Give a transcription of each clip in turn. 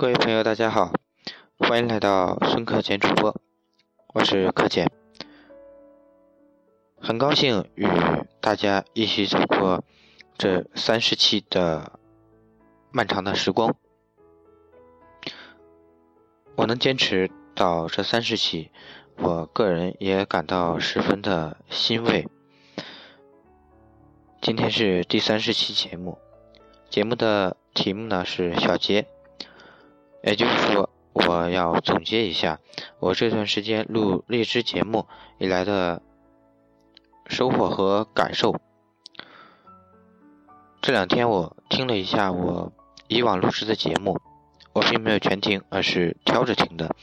各位朋友，大家好，欢迎来到孙克俭主播，我是克俭，很高兴与大家一起走过这三十期的漫长的时光。我能坚持到这三十期，我个人也感到十分的欣慰。今天是第三十期节目，节目的题目呢是小结。也就是说，我要总结一下我这段时间录荔枝节目以来的收获和感受。这两天我听了一下我以往录制的节目，我并没有全听，而是挑着听的。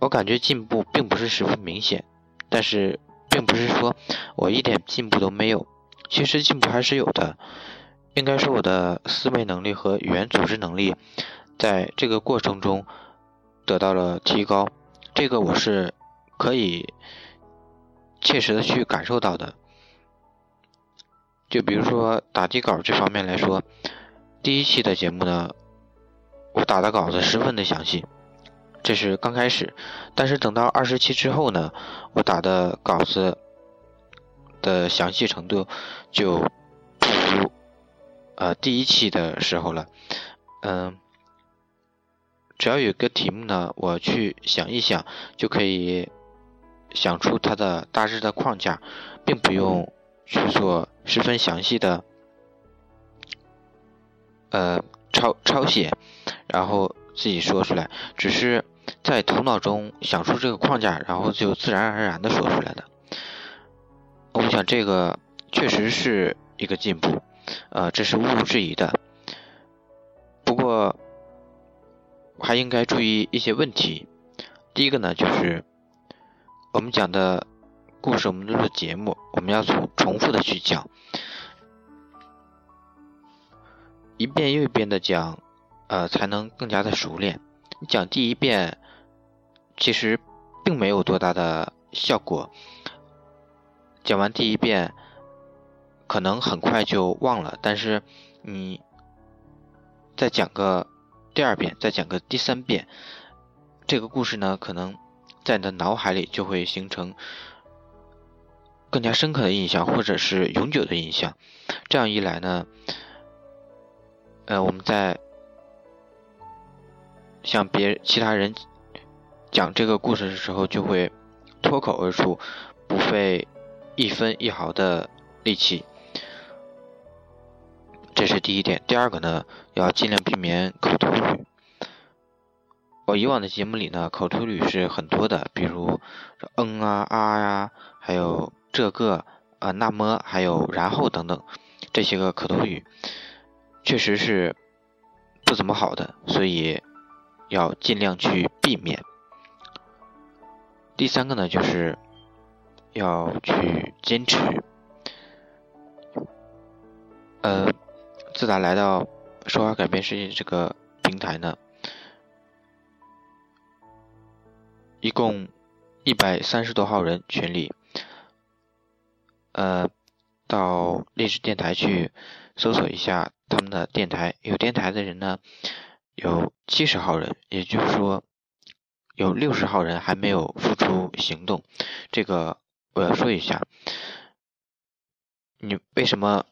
我感觉进步并不是十分明显，但是并不是说我一点进步都没有，其实进步还是有的。应该说，我的思维能力和语言组织能力。在这个过程中得到了提高，这个我是可以切实的去感受到的。就比如说打底稿这方面来说，第一期的节目呢，我打的稿子十分的详细，这是刚开始。但是等到二十期之后呢，我打的稿子的详细程度就不如呃第一期的时候了，嗯。只要有一个题目呢，我去想一想，就可以想出它的大致的框架，并不用去做十分详细的呃抄抄写，然后自己说出来，只是在头脑中想出这个框架，然后就自然而然的说出来的。我想这个确实是一个进步，呃，这是毋庸置疑的。不过。还应该注意一些问题。第一个呢，就是我们讲的故事，我们录的节目，我们要重重复的去讲，一遍又一遍的讲，呃，才能更加的熟练。讲第一遍，其实并没有多大的效果。讲完第一遍，可能很快就忘了，但是你再讲个。第二遍，再讲个第三遍，这个故事呢，可能在你的脑海里就会形成更加深刻的印象，或者是永久的印象。这样一来呢，呃，我们在向别其他人讲这个故事的时候，就会脱口而出，不费一分一毫的力气。这是第一点，第二个呢，要尽量避免口头语。我以往的节目里呢，口头语是很多的，比如嗯啊啊呀，还有这个啊那么，还有然后等等这些个口头语，确实是不怎么好的，所以要尽量去避免。第三个呢，就是要去坚持，呃。自打来到说话改变世界这个平台呢，一共一百三十多号人群里，呃，到励志电台去搜索一下他们的电台，有电台的人呢有七十号人，也就是说有六十号人还没有付出行动。这个我要说一下，你为什么？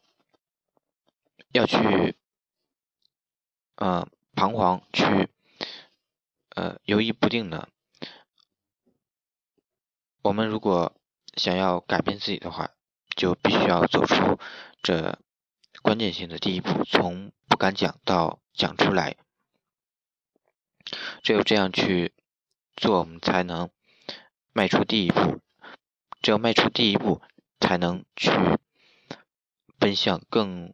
要去，呃，彷徨，去，呃，犹豫不定的。我们如果想要改变自己的话，就必须要走出这关键性的第一步，从不敢讲到讲出来。只有这样去做，我们才能迈出第一步。只有迈出第一步，才能去奔向更。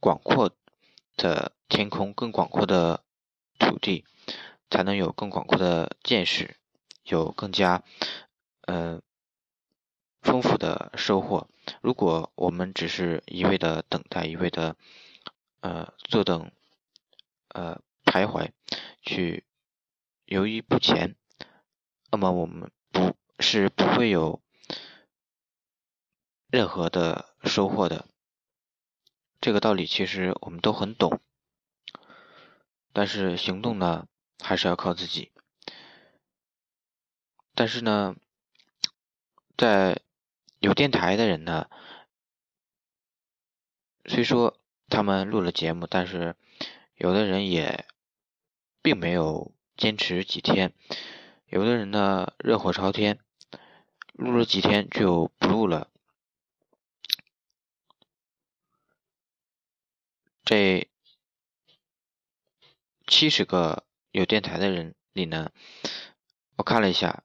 广阔的天空，更广阔的土地，才能有更广阔的见识，有更加呃丰富的收获。如果我们只是一味的等待，一味的呃坐等，呃徘徊，去犹豫不前，那么我们不是不会有任何的收获的。这个道理其实我们都很懂，但是行动呢，还是要靠自己。但是呢，在有电台的人呢，虽说他们录了节目，但是有的人也并没有坚持几天，有的人呢热火朝天，录了几天就不录了。这七十个有电台的人里呢，我看了一下，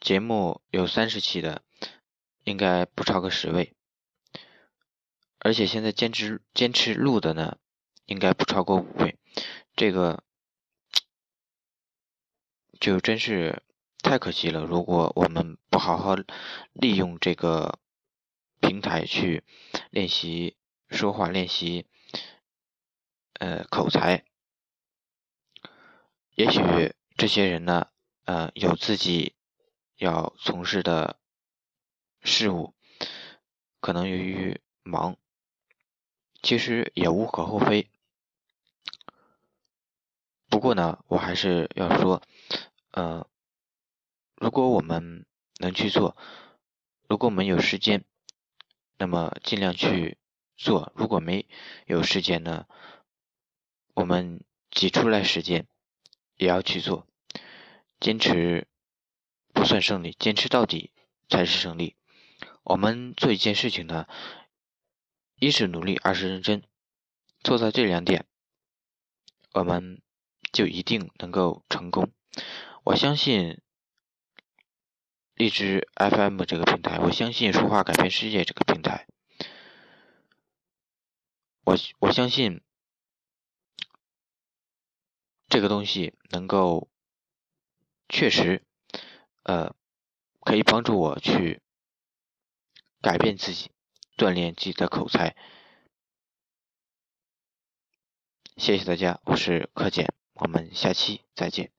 节目有三十期的，应该不超过十位，而且现在坚持坚持录的呢，应该不超过五位，这个就真是太可惜了。如果我们不好好利用这个平台去练习。说话练习，呃，口才。也许这些人呢，呃，有自己要从事的事物，可能由于忙，其实也无可厚非。不过呢，我还是要说，呃，如果我们能去做，如果我们有时间，那么尽量去。做，如果没有时间呢，我们挤出来时间也要去做。坚持不算胜利，坚持到底才是胜利。我们做一件事情呢，一是努力，二是认真，做到这两点，我们就一定能够成功。我相信荔枝 FM 这个平台，我相信说话改变世界这个平台。我我相信这个东西能够确实，呃，可以帮助我去改变自己，锻炼自己的口才。谢谢大家，我是柯简，我们下期再见。